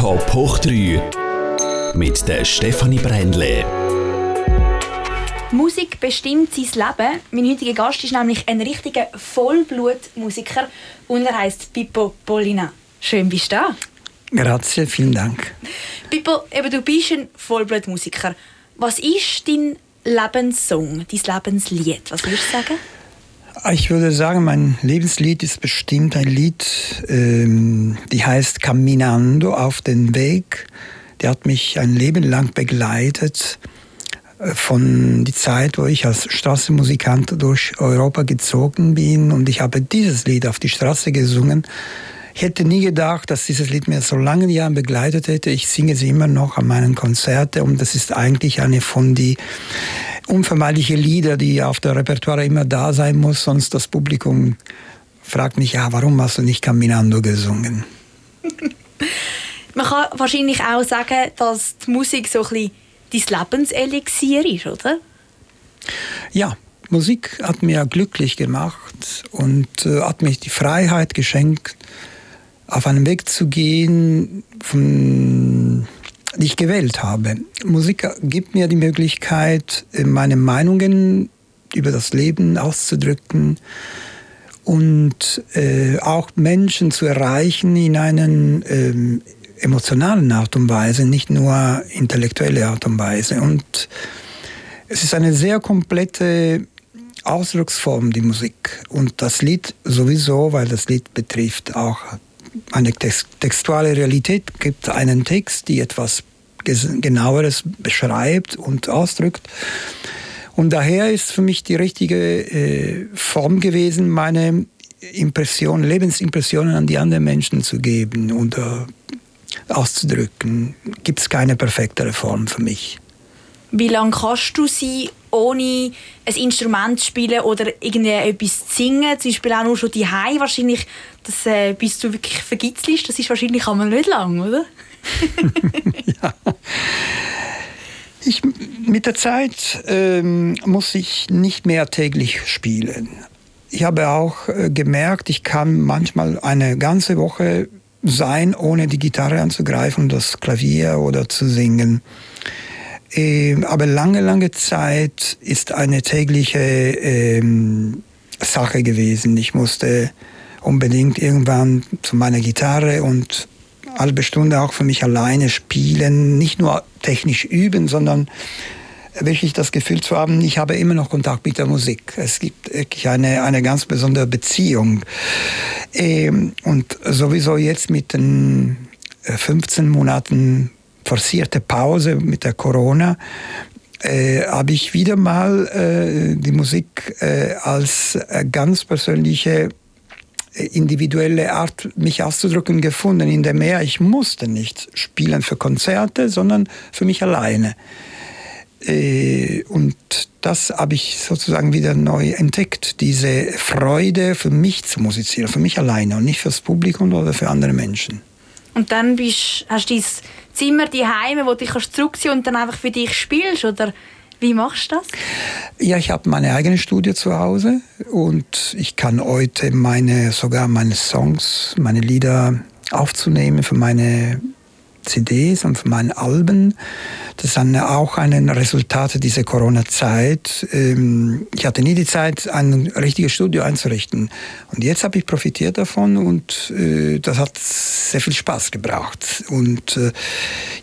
Top hoch 3 mit der Stefanie Brändle. Musik bestimmt sein Leben. Mein heutiger Gast ist nämlich ein richtiger Vollblutmusiker und er heißt Pippo Polina. Schön bist du da. Grazie, vielen Dank. Pippo, eben, du bist ein Vollblutmusiker. Was ist dein Lebenssong, dein Lebenslied? Was würdest du sagen? Ich würde sagen, mein Lebenslied ist bestimmt ein Lied, ähm, die heißt Caminando auf den Weg. Der hat mich ein Leben lang begleitet. Äh, von die Zeit, wo ich als Straßenmusikant durch Europa gezogen bin und ich habe dieses Lied auf die Straße gesungen. Ich hätte nie gedacht, dass dieses Lied mir so lange Jahren begleitet hätte. Ich singe sie immer noch an meinen Konzerten und das ist eigentlich eine von die unvermeidliche Lieder, die auf der Repertoire immer da sein muss, sonst das Publikum fragt mich, ja, warum hast du nicht Caminando gesungen? Man kann wahrscheinlich auch sagen, dass die Musik so ein bisschen dein Lebenselixier ist, oder? Ja, Musik hat mir glücklich gemacht und äh, hat mir die Freiheit geschenkt, auf einen Weg zu gehen, von die ich gewählt habe. Musik gibt mir die Möglichkeit, meine Meinungen über das Leben auszudrücken und äh, auch Menschen zu erreichen in einer ähm, emotionalen Art und Weise, nicht nur intellektuelle Art und Weise. Und es ist eine sehr komplette Ausdrucksform, die Musik. Und das Lied sowieso, weil das Lied betrifft auch eine textuelle Realität gibt einen Text, die etwas genaueres beschreibt und ausdrückt. Und daher ist für mich die richtige äh, Form gewesen, meine Impressionen, Lebensimpressionen an die anderen Menschen zu geben und äh, auszudrücken. Gibt es keine perfektere Form für mich. Wie lange kannst du sie ohne ein Instrument zu spielen oder irgendwie etwas zu singen? Zum Beispiel auch nur schon die wahrscheinlich, das, äh, bis du wirklich vergitzelst, das ist wahrscheinlich einmal nicht lang, oder? ja. Ich, mit der Zeit ähm, muss ich nicht mehr täglich spielen. Ich habe auch äh, gemerkt, ich kann manchmal eine ganze Woche sein, ohne die Gitarre anzugreifen, das Klavier oder zu singen. Ähm, aber lange, lange Zeit ist eine tägliche ähm, Sache gewesen. Ich musste unbedingt irgendwann zu meiner Gitarre und halbe Stunde auch für mich alleine spielen, nicht nur technisch üben, sondern wirklich das Gefühl zu haben, ich habe immer noch Kontakt mit der Musik. Es gibt wirklich eine, eine ganz besondere Beziehung. Ähm, und sowieso jetzt mit den 15 äh, Monaten forcierte Pause mit der Corona äh, habe ich wieder mal äh, die Musik äh, als äh, ganz persönliche äh, individuelle Art, mich auszudrücken, gefunden, in der mehr ich musste nicht spielen für Konzerte, sondern für mich alleine. Äh, und das habe ich sozusagen wieder neu entdeckt, diese Freude für mich zu musizieren, für mich alleine und nicht fürs Publikum oder für andere Menschen. Und dann bist, hast du dein Zimmer, die Heime, wo du dich zurückziehen und dann einfach für dich spielst, oder wie machst du das? Ja, ich habe meine eigene Studie zu Hause und ich kann heute meine, sogar meine Songs, meine Lieder aufzunehmen für meine CDs und für meine Alben. Das sind auch ein Resultat dieser Corona-Zeit. Ähm, ich hatte nie die Zeit, ein richtiges Studio einzurichten. Und jetzt habe ich profitiert davon und äh, das hat sehr viel Spaß gebracht. Und äh,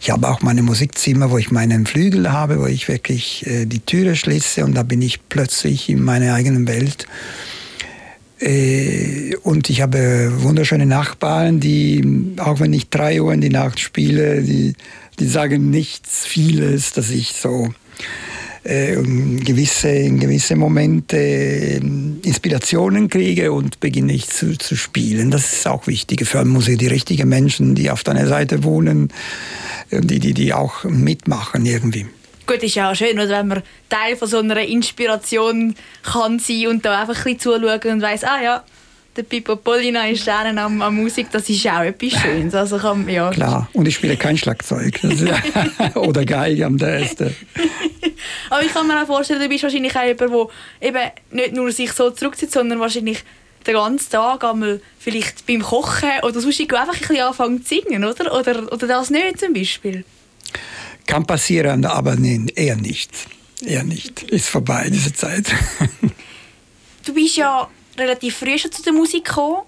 ich habe auch meine Musikzimmer, wo ich meinen Flügel habe, wo ich wirklich äh, die Türe schließe und da bin ich plötzlich in meiner eigenen Welt. Äh, und ich habe wunderschöne Nachbarn, die, auch wenn ich drei Uhr in die Nacht spiele, die, die sagen nichts, vieles, dass ich so äh, gewisse, in gewisse Momente äh, Inspirationen kriege und beginne ich zu, zu spielen. Das ist auch wichtig für Musik, die richtigen Menschen, die auf deiner Seite wohnen, äh, die, die, die auch mitmachen irgendwie. Gut, ist ja auch schön, oder, wenn man Teil von so einer Inspiration kann sein und da einfach ein bisschen zuschauen und weiss, ah ja, der Pippo Pollina ist dann am, am Musik, das ist auch etwas Schönes. Also kann, ja. Klar, und ich spiele kein Schlagzeug oder Geige am besten. Aber ich kann mir auch vorstellen, du bist wahrscheinlich auch jemand, der eben nicht nur sich so zurückzieht, sondern wahrscheinlich den ganzen Tag einmal vielleicht beim Kochen oder sonst einfach ein bisschen anfangen zu singen, oder? Oder, oder das nicht zum Beispiel? Kann passieren, aber nein, eher nicht. Eher nicht. Ist vorbei, diese Zeit. du bist ja relativ früh schon zu der Musik gekommen.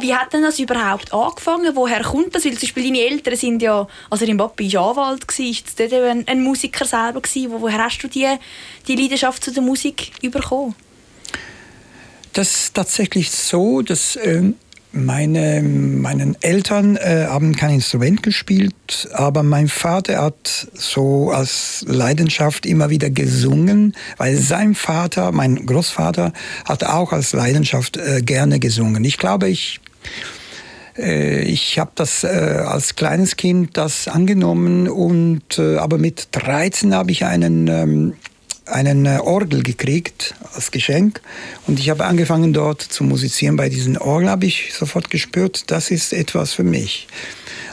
Wie hat denn das überhaupt angefangen? Woher kommt das? Weil zum Beispiel deine Eltern sind ja, also dein Papi war Anwalt, war jetzt dort ein, ein Musiker selber gewesen. Woher hast du die, die Leidenschaft zu der Musik bekommen? Das ist tatsächlich so, dass äh, meine meinen Eltern äh, haben kein Instrument gespielt, aber mein Vater hat so als Leidenschaft immer wieder gesungen, weil sein Vater, mein Großvater, hat auch als Leidenschaft äh, gerne gesungen. Ich glaube, ich äh, ich habe das äh, als kleines Kind das angenommen und äh, aber mit 13 habe ich einen ähm, einen äh, Orgel gekriegt als Geschenk und ich habe angefangen dort zu musizieren. Bei diesen Orgel habe ich sofort gespürt, das ist etwas für mich.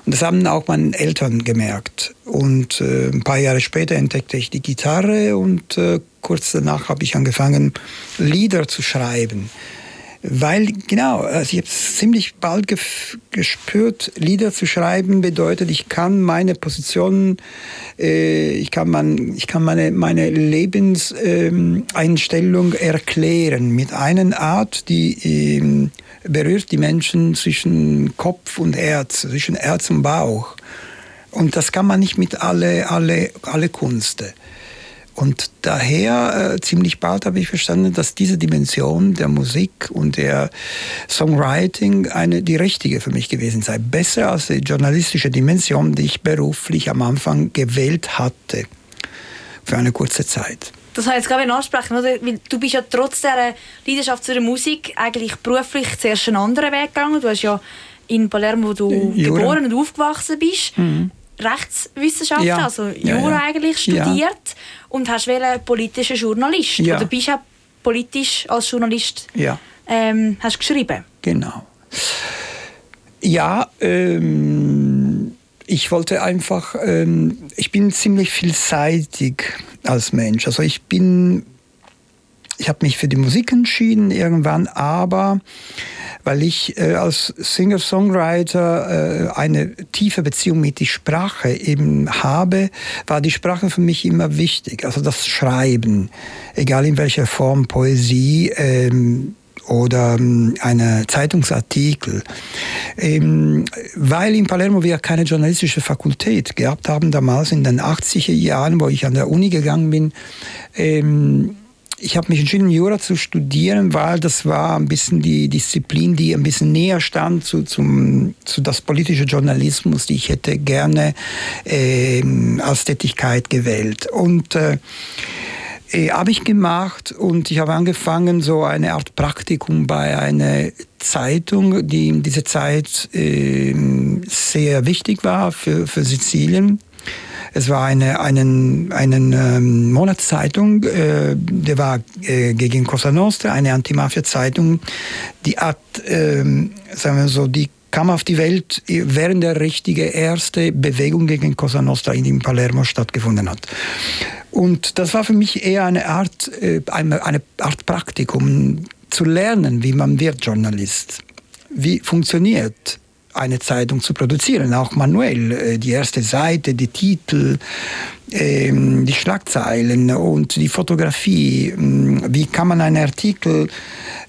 Und das haben auch meine Eltern gemerkt. Und äh, ein paar Jahre später entdeckte ich die Gitarre und äh, kurz danach habe ich angefangen, Lieder zu schreiben. Weil, genau, also ich habe ziemlich bald gespürt, Lieder zu schreiben bedeutet, ich kann meine Positionen, äh, ich kann, man, ich kann meine, meine Lebenseinstellung ähm, erklären mit einer Art, die ähm, berührt die Menschen zwischen Kopf und Herz, zwischen Herz und Bauch. Und das kann man nicht mit alle, alle, alle Kunst. Und daher äh, ziemlich bald habe ich verstanden, dass diese Dimension der Musik und der Songwriting eine die richtige für mich gewesen sei. Besser als die journalistische Dimension, die ich beruflich am Anfang gewählt hatte. Für eine kurze Zeit. Das habe ich jetzt gerade ansprechen, oder? Weil du bist ja trotz dieser Leidenschaft zu der Musik eigentlich beruflich zuerst einen anderen Weg gegangen. Du hast ja in Palermo, wo du Jura. geboren und aufgewachsen bist, mhm. Rechtswissenschaften, ja. also Jura ja, eigentlich studiert und hast politischer Journalist oder bist auch politisch als Journalist ja. ähm, hast geschrieben. Genau. Ja, ähm, ich wollte einfach, ähm, ich bin ziemlich vielseitig als Mensch. Also ich bin, ich habe mich für die Musik entschieden irgendwann, aber weil ich äh, als Singer-Songwriter äh, eine tiefe Beziehung mit der Sprache eben habe, war die Sprache für mich immer wichtig. Also das Schreiben, egal in welcher Form, Poesie, ähm, oder ähm, eine Zeitungsartikel. Ähm, weil in Palermo wir keine journalistische Fakultät gehabt haben, damals in den 80er Jahren, wo ich an der Uni gegangen bin, ähm, ich habe mich entschieden, Jura zu studieren, weil das war ein bisschen die Disziplin, die ein bisschen näher stand zu, zum, zu das politische Journalismus, die ich hätte gerne äh, als Tätigkeit gewählt. Und äh, äh, habe ich gemacht und ich habe angefangen, so eine Art Praktikum bei einer Zeitung, die in dieser Zeit äh, sehr wichtig war für, für Sizilien. Es war eine einen, einen ähm, Monatszeitung, äh, der war äh, gegen Cosa Nostra, eine Antimafia-Zeitung, die hat, äh, sagen wir so, die kam auf die Welt, während der richtige erste Bewegung gegen Cosa Nostra in Palermo stattgefunden hat. Und das war für mich eher eine Art, äh, eine Art Praktikum, zu lernen, wie man wird Journalist. Wie funktioniert eine Zeitung zu produzieren, auch manuell. Äh, die erste Seite, die Titel, ähm, die Schlagzeilen und die Fotografie. Ähm, wie kann man einen Artikel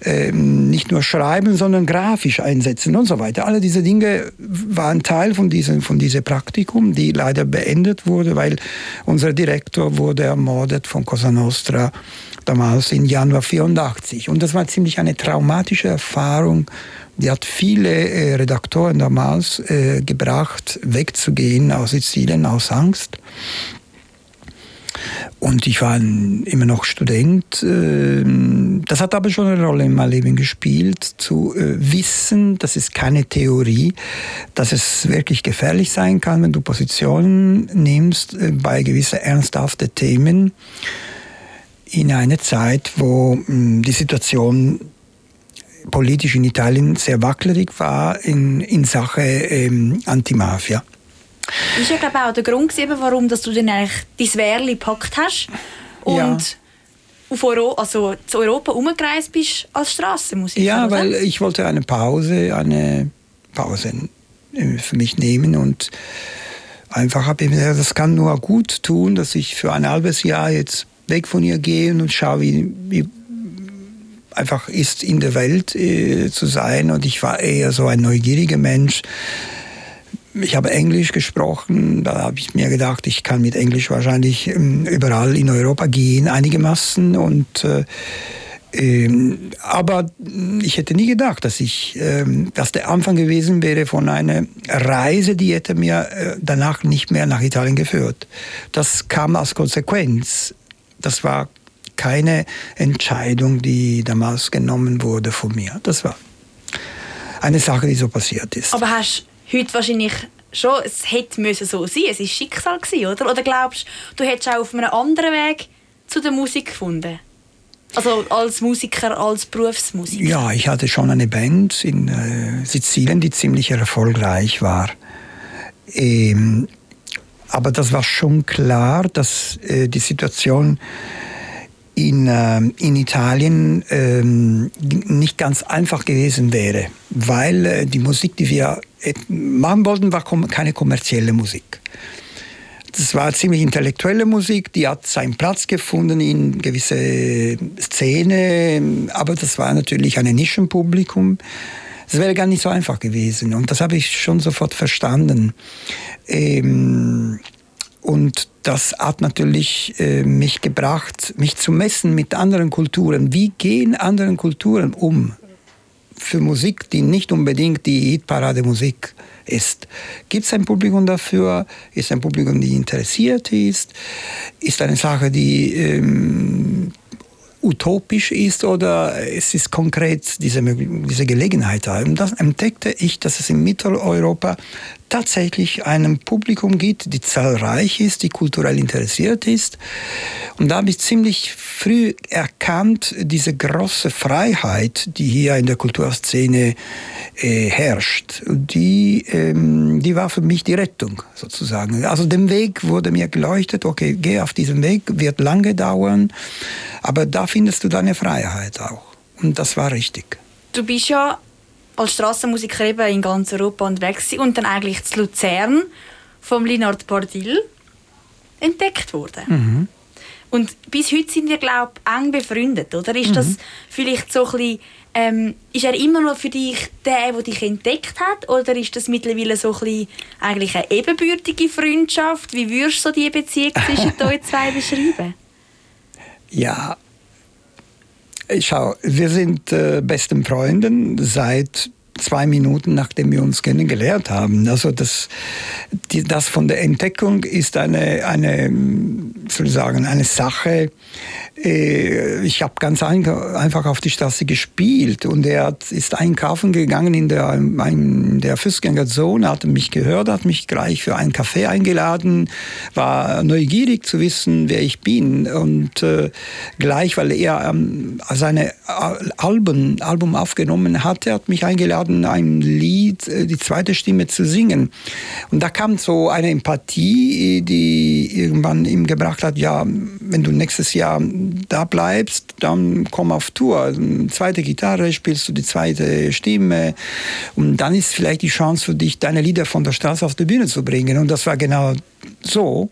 ähm, nicht nur schreiben, sondern grafisch einsetzen und so weiter. Alle diese Dinge waren Teil von diesem, von diesem Praktikum, die leider beendet wurde, weil unser Direktor wurde ermordet von Cosa Nostra damals im Januar 84. Und das war ziemlich eine traumatische Erfahrung die hat viele äh, Redaktoren damals äh, gebracht, wegzugehen aus Sizilien aus Angst. Und ich war immer noch Student. Ähm, das hat aber schon eine Rolle in meinem Leben gespielt, zu äh, wissen, das ist keine Theorie, dass es wirklich gefährlich sein kann, wenn du Positionen nimmst äh, bei gewissen ernsthaften Themen in einer Zeit, wo die Situation politisch in Italien sehr wackelig war in, in Sache ähm, Antimafia. Das ist ja glaube auch der Grund, warum dass du dann eigentlich dein Wehrli gepackt hast und ja. auf Euro also zu Europa umgereist bist als Straßenmusiker. Ja, weil ich wollte eine Pause, eine Pause äh, für mich nehmen und einfach habe ich mir gesagt, das kann nur gut tun, dass ich für ein halbes Jahr jetzt weg von ihr gehe und schaue, wie, wie einfach ist in der Welt äh, zu sein. Und ich war eher so ein neugieriger Mensch. Ich habe Englisch gesprochen, da habe ich mir gedacht, ich kann mit Englisch wahrscheinlich ähm, überall in Europa gehen, einigermaßen. Und äh, ähm, aber ich hätte nie gedacht, dass ich, ähm, dass der Anfang gewesen wäre von einer Reise, die hätte mir äh, danach nicht mehr nach Italien geführt. Das kam als Konsequenz. Das war keine Entscheidung, die damals genommen wurde von mir. Das war eine Sache, die so passiert ist. Aber hast heute wahrscheinlich schon, es hätte müssen so sein, es war Schicksal gewesen, oder? Oder glaubst du, du hättest auch auf einem anderen Weg zu der Musik gefunden? Also als Musiker, als Berufsmusiker? Ja, ich hatte schon eine Band in äh, Sizilien, die ziemlich erfolgreich war. Ähm, aber das war schon klar, dass äh, die Situation in, äh, in Italien äh, nicht ganz einfach gewesen wäre, weil äh, die Musik, die wir äh, machen wollten, war kom keine kommerzielle Musik. Das war ziemlich intellektuelle Musik, die hat seinen Platz gefunden in gewisse Szene, aber das war natürlich ein Nischenpublikum. Das wäre gar nicht so einfach gewesen und das habe ich schon sofort verstanden. Ähm, und das hat natürlich äh, mich gebracht, mich zu messen mit anderen Kulturen. Wie gehen andere Kulturen um für Musik, die nicht unbedingt die Hitparade-Musik ist? Gibt es ein Publikum dafür? Ist ein Publikum, die interessiert ist? Ist eine Sache, die ähm, utopisch ist oder es ist konkret diese, diese Gelegenheit da. Und das entdeckte ich, dass es in Mitteleuropa tatsächlich einem Publikum gibt, die zahlreich ist, die kulturell interessiert ist. Und da habe ich ziemlich früh erkannt, diese große Freiheit, die hier in der Kulturszene äh, herrscht. Die, ähm, die war für mich die Rettung sozusagen. Also dem Weg wurde mir geleuchtet, okay, geh auf diesen Weg, wird lange dauern, aber da findest du deine Freiheit auch. Und das war richtig. Du bist ja als Strassenmusiker eben in ganz Europa unterwegs und dann eigentlich zu Luzern vom Linard Bordil entdeckt worden. Mhm. Und bis heute sind wir, glaube ich, eng befreundet, oder? Ist mhm. das vielleicht so ein bisschen, ähm, ist er immer noch für dich der, der dich entdeckt hat? Oder ist das mittlerweile so ein bisschen eigentlich eine ebenbürtige Freundschaft? Wie würdest du so die Beziehung zwischen euch zwei beschreiben? Ja, Schau, wir sind äh, besten Freunden seit zwei Minuten, nachdem wir uns kennengelernt haben. Also das, die, das von der Entdeckung ist eine, eine, soll eine Sache, äh, ich habe ganz einfach auf die Straße gespielt und er ist einkaufen gegangen in der, in der Fußgängerzone, hat mich gehört, hat mich gleich für einen Kaffee eingeladen, war neugierig zu wissen, wer ich bin und äh, gleich, weil er ähm, seine Alben, Album aufgenommen hatte, hat mich eingeladen, ein Lied, äh, die zweite Stimme zu singen und da kam so eine Empathie, die irgendwann ihm gebracht hat, ja, wenn du nächstes Jahr da bleibst, dann komm auf Tour. Also, zweite Gitarre, spielst du die zweite Stimme und dann ist vielleicht die Chance für dich, deine Lieder von der Straße auf die Bühne zu bringen. Und das war genau so.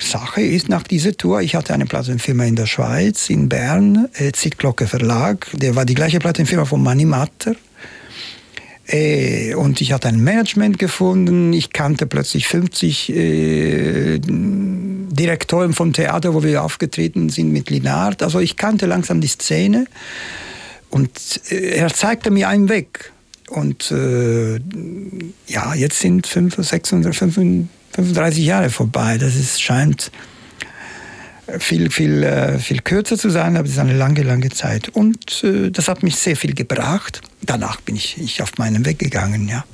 Sache ist nach dieser Tour, ich hatte eine Plattenfirma in der Schweiz, in Bern, äh, Zitglocke Verlag, der war die gleiche Plattenfirma von Mani Matter. Äh, und ich hatte ein Management gefunden. Ich kannte plötzlich 50 äh, Direktoren vom Theater, wo wir aufgetreten sind mit Linard. Also ich kannte langsam die Szene. Und äh, er zeigte mir einen Weg. Und äh, ja, jetzt sind 5, 600, 35 Jahre vorbei. Das ist, scheint viel, viel, äh, viel kürzer zu sein, aber es ist eine lange, lange Zeit. Und äh, das hat mich sehr viel gebracht. Danach bin ich, ich auf meinen Weg gegangen, ja.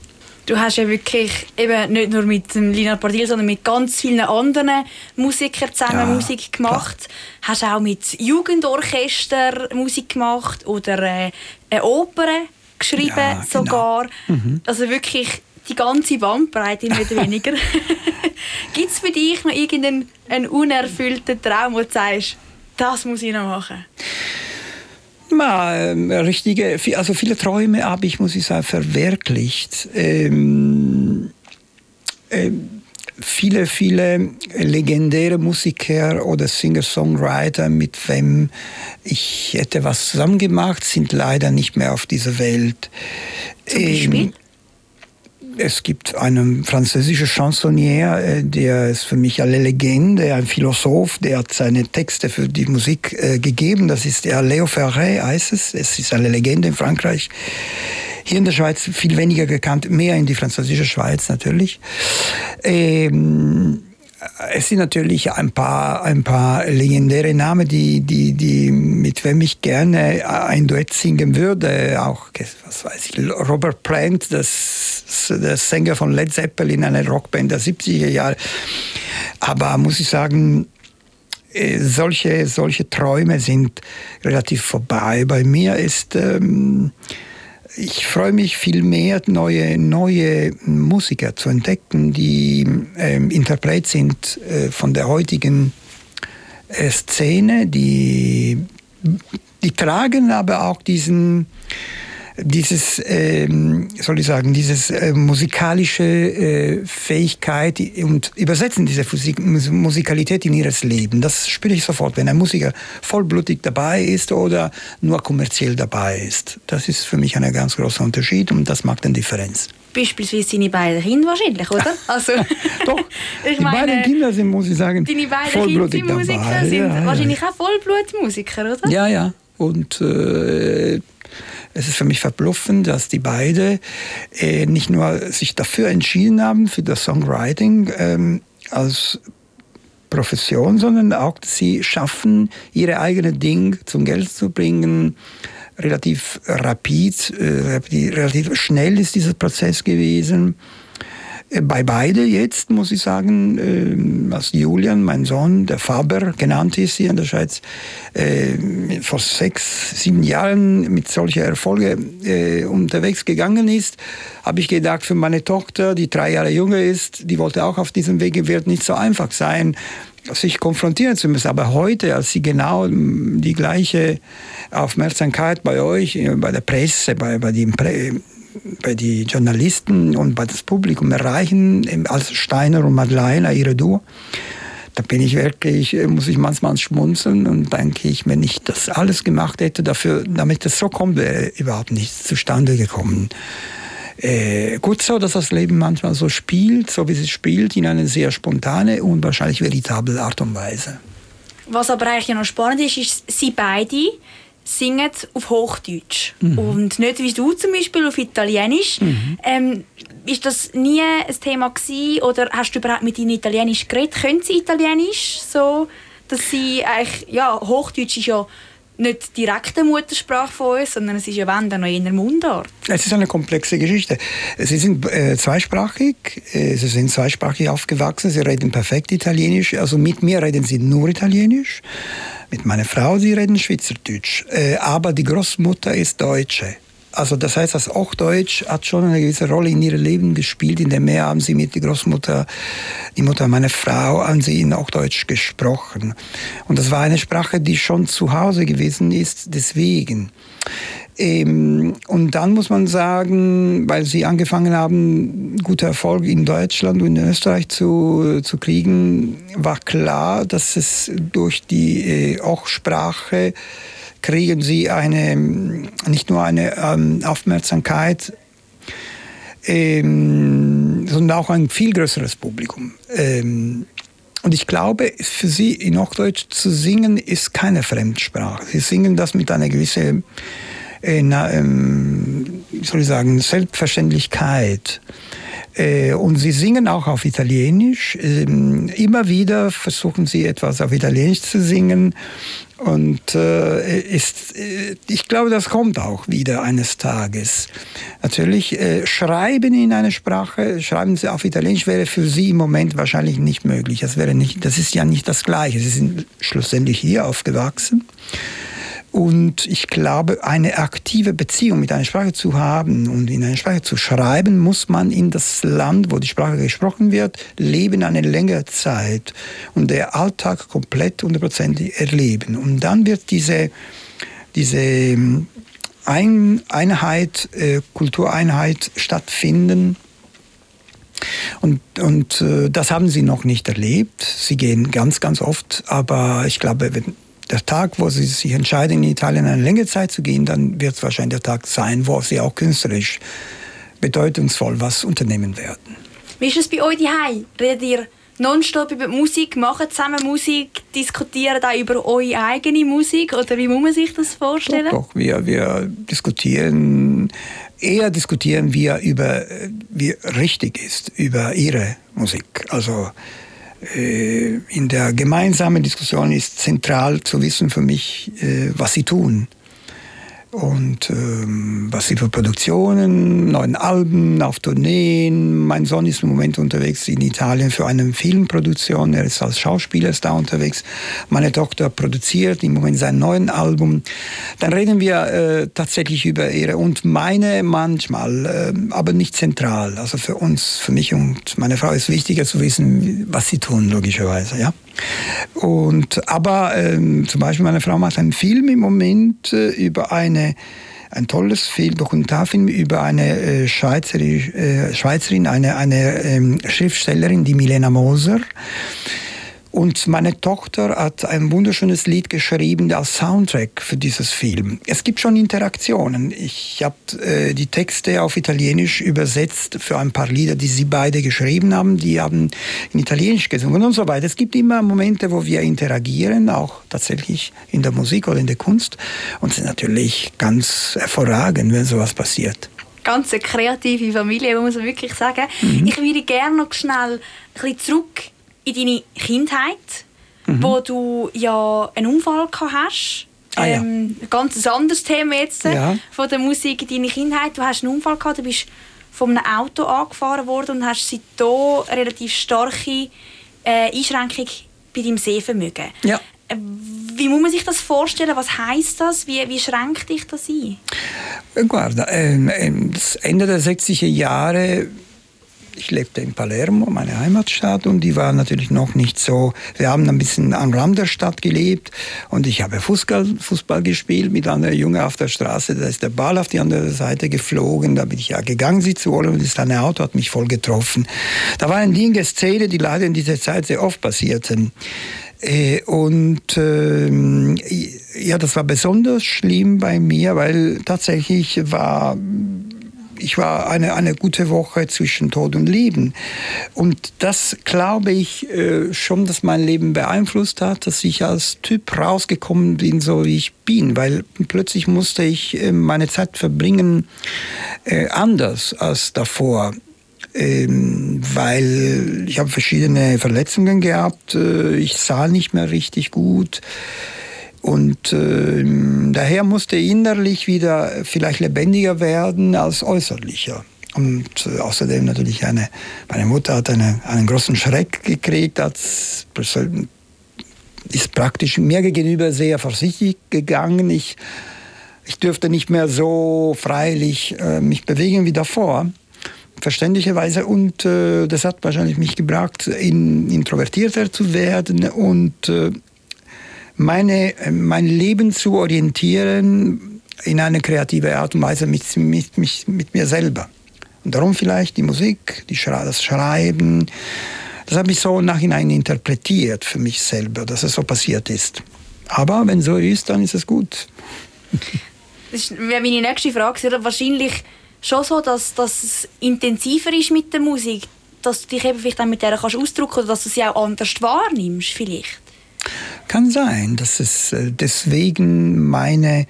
Du hast ja wirklich eben nicht nur mit dem Lina Pardil, sondern mit ganz vielen anderen Musikern zusammen ja, Musik gemacht. Klar. Hast auch mit Jugendorchester Musik gemacht oder äh, eine Oper geschrieben ja, genau. sogar. Mhm. Also wirklich die ganze Bandbreite oder weniger. Gibt es für dich noch irgendeinen einen unerfüllten Traum, wo du sagst, das muss ich noch machen? Ma, ähm, richtige, also viele Träume habe ich, muss ich sagen, verwirklicht. Ähm, ähm, viele, viele legendäre Musiker oder Singer-Songwriter, mit wem ich hätte was zusammen gemacht, sind leider nicht mehr auf dieser Welt. Zum Beispiel? Ähm, es gibt einen französischen Chansonnier, äh, der ist für mich eine Legende, ein Philosoph, der hat seine Texte für die Musik äh, gegeben. Das ist der Leo Ferré, heißt es. Es ist eine Legende in Frankreich. Hier in der Schweiz viel weniger gekannt, mehr in die französische Schweiz natürlich. Ähm, es sind natürlich ein paar, ein paar legendäre Namen, die, die, die, mit wem ich gerne ein Duett singen würde. Auch, was weiß ich, Robert Plant, das, der Sänger von Led Zeppelin, eine Rockband der 70er Jahre. Aber muss ich sagen, äh, solche, solche Träume sind relativ vorbei. Bei mir ist, ähm, ich freue mich viel mehr, neue, neue Musiker zu entdecken, die ähm, Interpret sind äh, von der heutigen äh, Szene, die, die tragen aber auch diesen dieses, ähm, soll ich sagen, dieses äh, musikalische äh, Fähigkeit und übersetzen diese Musik Musikalität in ihres Leben. Das spüre ich sofort, wenn ein Musiker vollblutig dabei ist oder nur kommerziell dabei ist. Das ist für mich ein ganz großer Unterschied und das macht eine Differenz beispielsweise deine beiden Kinder wahrscheinlich, oder? Also, Doch, ich die meine, beiden Kinder sind, muss ich sagen, Deine beiden sind Musiker, sind ja, wahrscheinlich ja. auch Vollblutmusiker, oder? Ja, ja. Und äh, es ist für mich verblüffend, dass die beiden äh, nicht nur sich dafür entschieden haben, für das Songwriting ähm, als Profession, sondern auch, dass sie schaffen, ihre eigene Ding zum Geld zu bringen. Relativ rapid, äh, relativ schnell ist dieser Prozess gewesen. Äh, bei beide jetzt, muss ich sagen, äh, als Julian, mein Sohn, der Faber genannt ist hier in der Schweiz, äh, vor sechs, sieben Jahren mit solcher Erfolge äh, unterwegs gegangen ist, habe ich gedacht, für meine Tochter, die drei Jahre jünger ist, die wollte auch auf diesem Wege, wird nicht so einfach sein, sich konfrontieren zu müssen. Aber heute, als sie genau die gleiche Aufmerksamkeit bei euch, bei der Presse, bei, bei den Pre bei den Journalisten und bei das Publikum erreichen, als Steiner und Madeleine, ihre Duo. Da bin ich wirklich, äh, muss ich manchmal schmunzeln und denke ich, wenn ich das alles gemacht hätte, dafür, damit das so kommt, wäre überhaupt nichts zustande gekommen. Äh, gut so, dass das Leben manchmal so spielt, so wie es spielt, in eine sehr spontane und wahrscheinlich veritable Art und Weise. Was aber eigentlich noch spannend ist, ist, sie beide singen auf Hochdeutsch mhm. und nicht wie du zum Beispiel auf Italienisch. Mhm. Ähm, ist das nie ein Thema gewesen, oder hast du überhaupt mit ihnen Italienisch geredet? Können sie Italienisch so, dass sie eigentlich, ja, Hochdeutsch ist ja nicht direkte Muttersprache von uns, sondern es ist ja wenn dann noch in der Mundart. Es ist eine komplexe Geschichte. Sie sind äh, zweisprachig, äh, sie sind zweisprachig aufgewachsen, sie reden perfekt Italienisch, also mit mir reden sie nur Italienisch. Mit meiner Frau, sie reden Schweizerdeutsch. Äh, aber die Großmutter ist Deutsche. Also das heißt, das Hochdeutsch hat schon eine gewisse Rolle in ihrem Leben gespielt. In der Meer haben sie mit der Großmutter, die Mutter meiner Frau, haben sie in Hochdeutsch gesprochen. Und das war eine Sprache, die schon zu Hause gewesen ist. Deswegen. Ähm, und dann muss man sagen, weil sie angefangen haben, gute Erfolg in Deutschland und in Österreich zu, zu kriegen, war klar, dass es durch die äh, Auch-Sprache kriegen sie eine, nicht nur eine ähm, Aufmerksamkeit, ähm, sondern auch ein viel größeres Publikum. Ähm, und ich glaube, für sie in Hochdeutsch zu singen, ist keine Fremdsprache. Sie singen das mit einer gewissen äh, na, ähm, soll ich sagen, Selbstverständlichkeit. Äh, und sie singen auch auf Italienisch. Ähm, immer wieder versuchen sie etwas auf Italienisch zu singen. Und äh, ist, äh, ich glaube, das kommt auch wieder eines Tages. Natürlich, äh, schreiben in einer Sprache, schreiben sie auf Italienisch, wäre für sie im Moment wahrscheinlich nicht möglich. Das, wäre nicht, das ist ja nicht das Gleiche. Sie sind schlussendlich hier aufgewachsen. Und ich glaube, eine aktive Beziehung mit einer Sprache zu haben und in einer Sprache zu schreiben, muss man in das Land, wo die Sprache gesprochen wird, leben eine längere Zeit und der Alltag komplett hundertprozentig erleben. Und dann wird diese, diese ähm, ein Einheit, äh, Kultureinheit stattfinden. Und, und äh, das haben sie noch nicht erlebt. Sie gehen ganz, ganz oft, aber ich glaube, wenn der Tag, wo sie sich entscheiden, in Italien eine längere Zeit zu gehen, dann wird es wahrscheinlich der Tag sein, wo sie auch künstlerisch bedeutungsvoll was unternehmen werden. Wie ist es bei euch daheim? Redet ihr nonstop über Musik, machen zusammen Musik, diskutieren auch über eure eigene Musik oder wie muss man sich das vorstellen? Doch, doch wir, wir diskutieren, eher diskutieren wir über, wie richtig ist, über ihre Musik. Also äh, in der gemeinsamen Diskussion ist zentral zu wissen für mich, äh, was sie tun und ähm, was sie für Produktionen, neuen Alben, auf Tourneen. Mein Sohn ist im Moment unterwegs in Italien für eine Filmproduktion. Er ist als Schauspieler da unterwegs. Meine Tochter produziert im Moment sein neues Album. Dann reden wir äh, tatsächlich über ihre und meine manchmal, äh, aber nicht zentral. Also für uns, für mich und meine Frau ist wichtiger zu wissen, was sie tun, logischerweise. Ja. Und, aber ähm, zum Beispiel meine Frau macht einen Film im Moment äh, über eine ein tolles Film, Dokumentarfilm über eine äh, Schweizerin, äh, Schweizerin eine, eine ähm, Schriftstellerin, die Milena Moser. Und meine Tochter hat ein wunderschönes Lied geschrieben als Soundtrack für dieses Film. Es gibt schon Interaktionen. Ich habe äh, die Texte auf Italienisch übersetzt für ein paar Lieder, die sie beide geschrieben haben. Die haben in Italienisch gesungen und so weiter. Es gibt immer Momente, wo wir interagieren, auch tatsächlich in der Musik oder in der Kunst. Und es ist natürlich ganz hervorragend, wenn sowas passiert ganz kreative Familie, muss man wirklich sagen. Mhm. Ich würde gerne noch schnell ein bisschen zurück in deine Kindheit, mhm. wo du ja einen Unfall gehabt hast. Ah, ja. ähm, ein ganz anderes Thema jetzt äh, ja. von der Musik in deiner Kindheit. Du hast einen Unfall gehabt, du bist von einem Auto angefahren worden und hast seitdem eine relativ starke äh, Einschränkung bei deinem Sehvermögen. Ja. Wie muss man sich das vorstellen? Was heißt das? Wie, wie schränkt dich das ein? Guarda, ehm, ehm, das Ende der 60er Jahre ich lebte in Palermo, meine Heimatstadt, und die war natürlich noch nicht so. Wir haben ein bisschen am Rand der Stadt gelebt und ich habe Fußball, Fußball gespielt mit anderen Jungen auf der Straße. Da ist der Ball auf die andere Seite geflogen. Da bin ich ja gegangen, sie zu holen, und das kleine Auto hat mich voll getroffen. Da war eine linke Szene, die leider in dieser Zeit sehr oft passierten. Äh, und äh, ja, das war besonders schlimm bei mir, weil tatsächlich war ich war eine, eine gute Woche zwischen Tod und Leben. Und das glaube ich äh, schon, dass mein Leben beeinflusst hat, dass ich als Typ rausgekommen bin, so wie ich bin, weil plötzlich musste ich äh, meine Zeit verbringen äh, anders als davor. Ähm, weil ich habe verschiedene Verletzungen gehabt, äh, ich sah nicht mehr richtig gut. Und äh, daher musste innerlich wieder vielleicht lebendiger werden als äußerlicher. Und äh, außerdem natürlich eine, meine Mutter hat eine, einen großen Schreck gekriegt, als ist praktisch mir gegenüber sehr vorsichtig gegangen. Ich, ich dürfte nicht mehr so freilich äh, mich bewegen wie davor verständlicherweise und äh, das hat wahrscheinlich mich gebracht, in, introvertierter zu werden und äh, meine, mein Leben zu orientieren in eine kreative Art und Weise mit, mit, mit, mit mir selber. Und darum vielleicht die Musik, die Schra das Schreiben. Das habe ich so nachhinein interpretiert für mich selber, dass es so passiert ist. Aber wenn so ist, dann ist es gut. Das ist meine nächste Frage. Wahrscheinlich schon so, dass, dass es intensiver ist mit der Musik, dass du dich eben vielleicht auch mit der kannst ausdrücken oder dass du sie auch anders wahrnimmst vielleicht. Kann sein, dass es äh, deswegen meine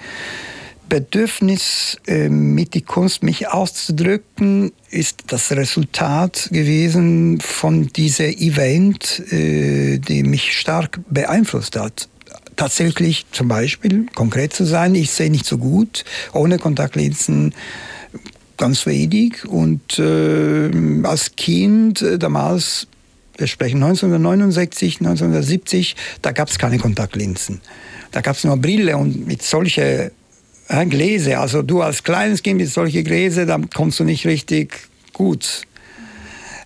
Bedürfnis, äh, mit die Kunst mich auszudrücken, ist das Resultat gewesen von diesem Event, äh, die mich stark beeinflusst hat. Tatsächlich zum Beispiel, konkret zu sein, ich sehe nicht so gut, ohne Kontaktlinsen ganz wenig. Und äh, als Kind damals wir sprechen 1969, 1970, da gab es keine Kontaktlinsen. da gab es nur Brille und mit solche äh, Gläser. Also du als kleines Kind mit solche Gläser, dann kommst du nicht richtig gut.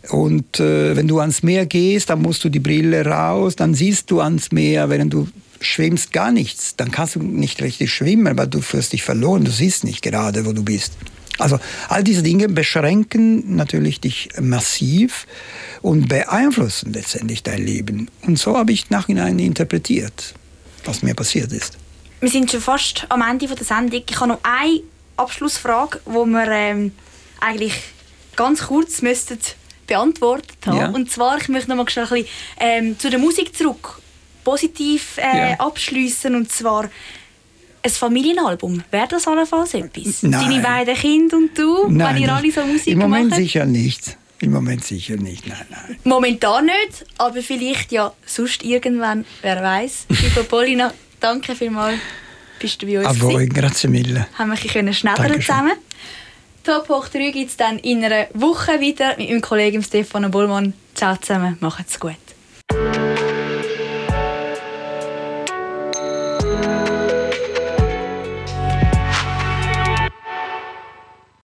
Und äh, wenn du ans Meer gehst, dann musst du die Brille raus, dann siehst du ans Meer, während du schwimmst gar nichts. Dann kannst du nicht richtig schwimmen, weil du fühlst dich verloren, du siehst nicht gerade, wo du bist. Also all diese Dinge beschränken natürlich dich massiv und beeinflussen letztendlich dein Leben. Und so habe ich nachhinein interpretiert, was mir passiert ist. Wir sind schon fast am Ende der Sendung. Ich habe noch eine Abschlussfrage, die wir ähm, eigentlich ganz kurz müssten beantwortet haben. Ja. Und zwar, ich möchte noch mal ein bisschen ähm, zu der Musik zurück positiv äh, ja. abschließen und zwar ein Familienalbum. Wäre das allenfalls etwas? Nein. Deine beiden Kinder und du, nein, wenn ihr alle so Musik Im Moment macht? sicher nicht. Im Moment sicher nicht, nein, nein. Momentan nicht, aber vielleicht ja sonst irgendwann, wer weiß. Liebe Paulina, danke vielmals, bist du bei uns. A voi, grazie mille. Haben wir ein bisschen schneidern zusammen. Top hoch 3 gibt es dann in einer Woche wieder mit meinem Kollegen Stefano Bollmann. Ciao zusammen, macht's gut.